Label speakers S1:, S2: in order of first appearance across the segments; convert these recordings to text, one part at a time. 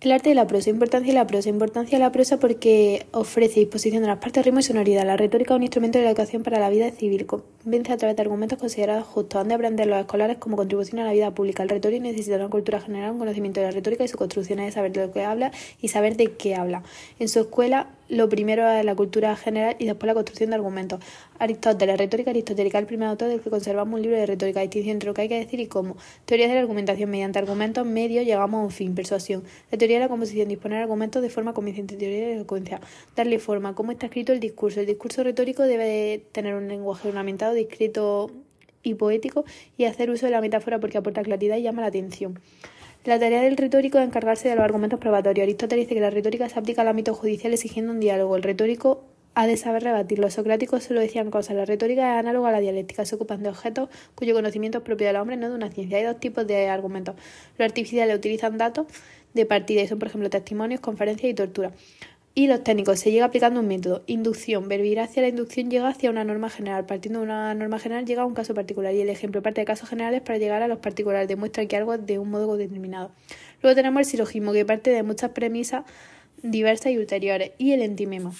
S1: El arte de la prosa, importancia de la prosa. Importancia de la prosa porque ofrece disposición de las partes, ritmo y sonoridad. La retórica es un instrumento de la educación para la vida civil. Convence a través de argumentos considerados justos. Han de aprender los escolares como contribución a la vida pública. El retórico necesita una cultura general, un conocimiento de la retórica y su construcción es de saber de lo que habla y saber de qué habla. En su escuela lo primero es la cultura general y después la construcción de argumentos. Aristóteles, retórica aristotélica, el primer autor del que conservamos un libro de retórica, distinción entre lo que hay que decir y cómo. Teoría de la argumentación. Mediante argumentos medios llegamos a un fin, persuasión. La teoría de la composición, disponer argumentos de forma convincente. Teoría de la elocuencia, darle forma. ¿Cómo está escrito el discurso? El discurso retórico debe tener un lenguaje ornamentado, discreto y poético y hacer uso de la metáfora porque aporta claridad y llama la atención. La tarea del retórico es encargarse de los argumentos probatorios. Aristóteles dice que la retórica se aplica al ámbito judicial exigiendo un diálogo. El retórico ha de saber rebatir. Los socráticos solo decían cosas. La retórica es análoga a la dialéctica. Se ocupan de objetos cuyo conocimiento es propio del hombre, no de una ciencia. Hay dos tipos de argumentos. Los artificiales utilizan datos de partida y son, por ejemplo, testimonios, conferencias y tortura. Y los técnicos, se llega aplicando un método. Inducción. Verbir hacia la inducción llega hacia una norma general. Partiendo de una norma general llega a un caso particular. Y el ejemplo parte de casos generales para llegar a los particulares. Demuestra que algo es de un modo determinado. Luego tenemos el silogismo, que parte de muchas premisas diversas y ulteriores. Y el entimema,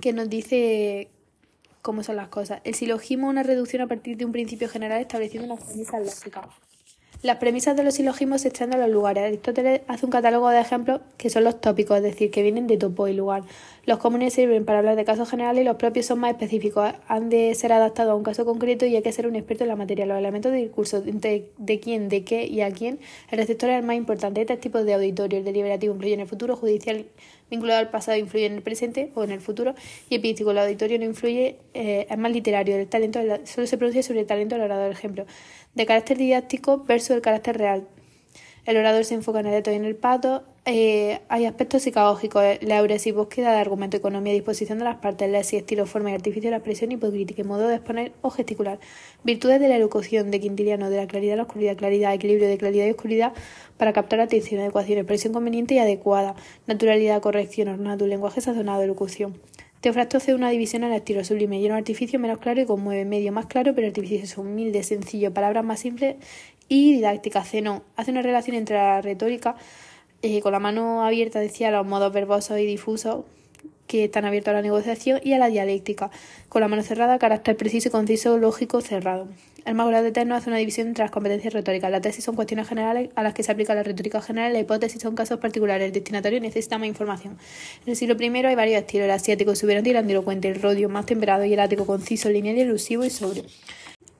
S1: que nos dice cómo son las cosas. El silogismo es una reducción a partir de un principio general estableciendo una premisa lógica. Las premisas de los silogismos se extienden a los lugares. Aristóteles hace un catálogo de ejemplos que son los tópicos, es decir, que vienen de topo y lugar. Los comunes sirven para hablar de casos generales y los propios son más específicos. Han de ser adaptados a un caso concreto y hay que ser un experto en la materia. Los elementos de discurso, de, de quién, de qué y a quién, el receptor es el más importante. Tres tipos de auditorio. El deliberativo influye en el futuro, judicial vinculado al pasado influye en el presente o en el futuro y epístico, el auditorio no influye, eh, es más literario, el talento solo se produce sobre el talento del orador, ejemplo, de carácter didáctico versus el carácter real. El orador se enfoca en el dato y en el pato. Eh, hay aspectos psicológicos, la euresis, búsqueda de argumento, economía, disposición de las partes, lesis, estilo, forma y artificio de la expresión, hipocrítica, modo de exponer o gesticular. Virtudes de la elocución de Quintiliano, de la claridad y la oscuridad, claridad, equilibrio de claridad y oscuridad para captar atención, adecuación, expresión conveniente y adecuada, naturalidad, corrección, ornato, lenguaje sazonado, elocución. Teofrasto hace una división el estilo sublime, lleno artificio, menos claro y conmueve, medio más claro, pero artificioso, humilde, sencillo, palabras más simples y didáctica. Zenón hace una relación entre la retórica, eh, con la mano abierta, decía, los modos verbosos y difusos que están abiertos a la negociación, y a la dialéctica, con la mano cerrada, carácter preciso y conciso, lógico, cerrado. El mago de Eterno hace una división entre las competencias retóricas. La tesis son cuestiones generales a las que se aplica la retórica general, la hipótesis son casos particulares. El destinatario necesita más información. En el siglo I hay varios estilos: el asiático, exuberante y el andilocuente, el rodio, más temperado y el ático, conciso, lineal elusivo y sobrio.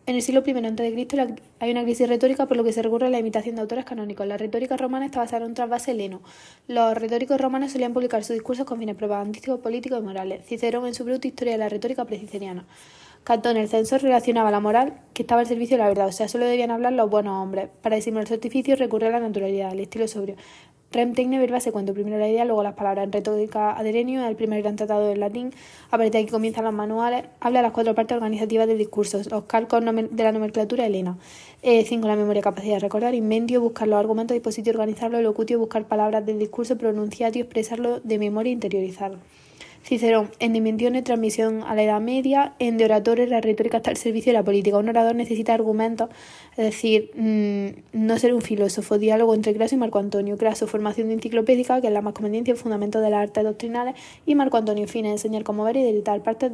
S1: En el siglo I a.C. hay una crisis retórica por lo que se recurre a la imitación de autores canónicos. La retórica romana está basada en un trasvase heleno. Los retóricos romanos solían publicar sus discursos con fines propagandísticos, políticos y morales. Cicerón en su bruta historia de la retórica preciceriana. Catón, el censor, relacionaba la moral que estaba al servicio de la verdad, o sea, solo debían hablar los buenos hombres. Para disimular su artificio recurre a la naturalidad, al estilo sobrio. Rem tecne verba se primero la idea, luego las palabras. En retórica aderenio, el primer gran tratado del latín, a partir de aquí comienzan los manuales, habla de las cuatro partes organizativas del discurso, los calcos de la nomenclatura helena. Eh, cinco, la memoria, capacidad de recordar, invendio, buscar los argumentos, dispositivo, organizarlo, locutio, buscar palabras del discurso, pronunciatio, expresarlo de memoria interiorizarlo. Cicerón, en dimensión y transmisión a la Edad Media, en de oradores la retórica está al servicio de la política. Un orador necesita argumentos, es decir, mm, no ser un filósofo, diálogo entre Craso y Marco Antonio. Craso, formación de enciclopédica, que es la más conveniencia y fundamento de las artes doctrinales, y Marco Antonio, fines, enseñar cómo ver y delitar, parte,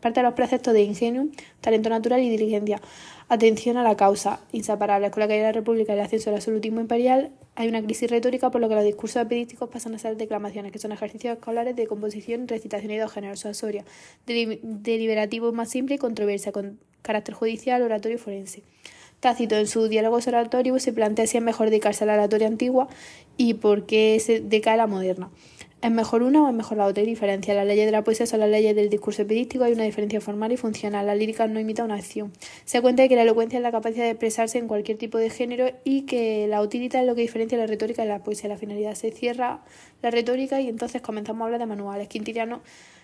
S1: parte de los preceptos de ingenio, talento natural y diligencia. Atención a la causa, inseparables con la caída de la República y el ascenso del absolutismo imperial, hay una crisis retórica por lo que los discursos epidísticos pasan a ser declamaciones, que son ejercicios escolares de composición, recitación y dos géneros, asoria, deliberativo más simple y controversia, con carácter judicial, oratorio y forense. Tácito en su diálogos oratorios se plantea si es mejor dedicarse a la oratoria antigua y por qué se decae la moderna. ¿Es mejor una o es mejor la otra? Hay diferencia. Las leyes de la poesía son las leyes del discurso epidístico, hay una diferencia formal y funcional. La lírica no imita una acción. Se cuenta que la elocuencia es la capacidad de expresarse en cualquier tipo de género y que la utilidad es lo que diferencia la retórica de la poesía. La finalidad se cierra la retórica y entonces comenzamos a hablar de manuales. Quintiliano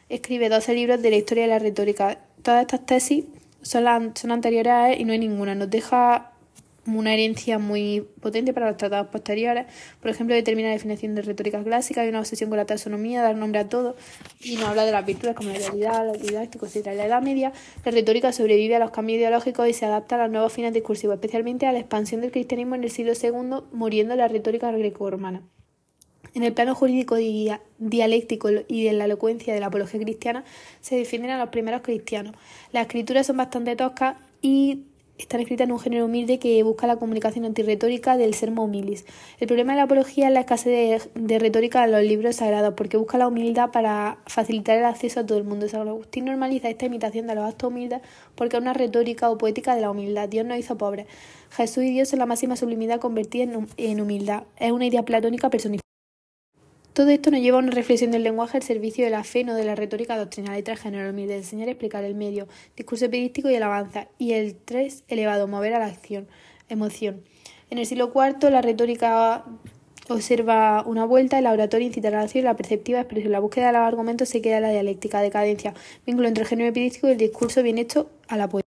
S1: escribe 12 libros de la historia de la retórica. Todas estas tesis son, son anteriores a él y no hay ninguna. Nos deja una herencia muy potente para los tratados posteriores. Por ejemplo, determina la definición de retórica clásica, hay una obsesión con la taxonomía, dar nombre a todo, y nos habla de las virtudes como la realidad, la didáctico, etc. En la Edad Media, la retórica sobrevive a los cambios ideológicos y se adapta a los nuevos fines discursivos, especialmente a la expansión del cristianismo en el siglo II, muriendo la retórica greco-romana. En el plano jurídico dialéctico y de la elocuencia de la apología cristiana se defienden a los primeros cristianos. Las escrituras son bastante toscas y están escritas en un género humilde que busca la comunicación antirretórica del sermo humilis. El problema de la apología es la escasez de, retórica en los libros sagrados, porque busca la humildad para facilitar el acceso a todo el mundo. San Agustín normaliza esta imitación de los actos humildes porque es una retórica o poética de la humildad. Dios nos hizo pobres. Jesús y Dios son la máxima sublimidad convertida en humildad. Es una idea platónica personificada. Todo esto nos lleva a una reflexión del lenguaje al servicio de la fe, no de la retórica doctrinal y transgénero, de enseñar explicar el medio, discurso epidístico y alabanza, y el 3 elevado, mover a la acción, emoción. En el siglo IV la retórica observa una vuelta, la oratoria incita a la acción, la perceptiva expresión, la búsqueda de los argumentos se queda la dialéctica, decadencia, vínculo entre el género epidístico y el discurso bien hecho a la poesía.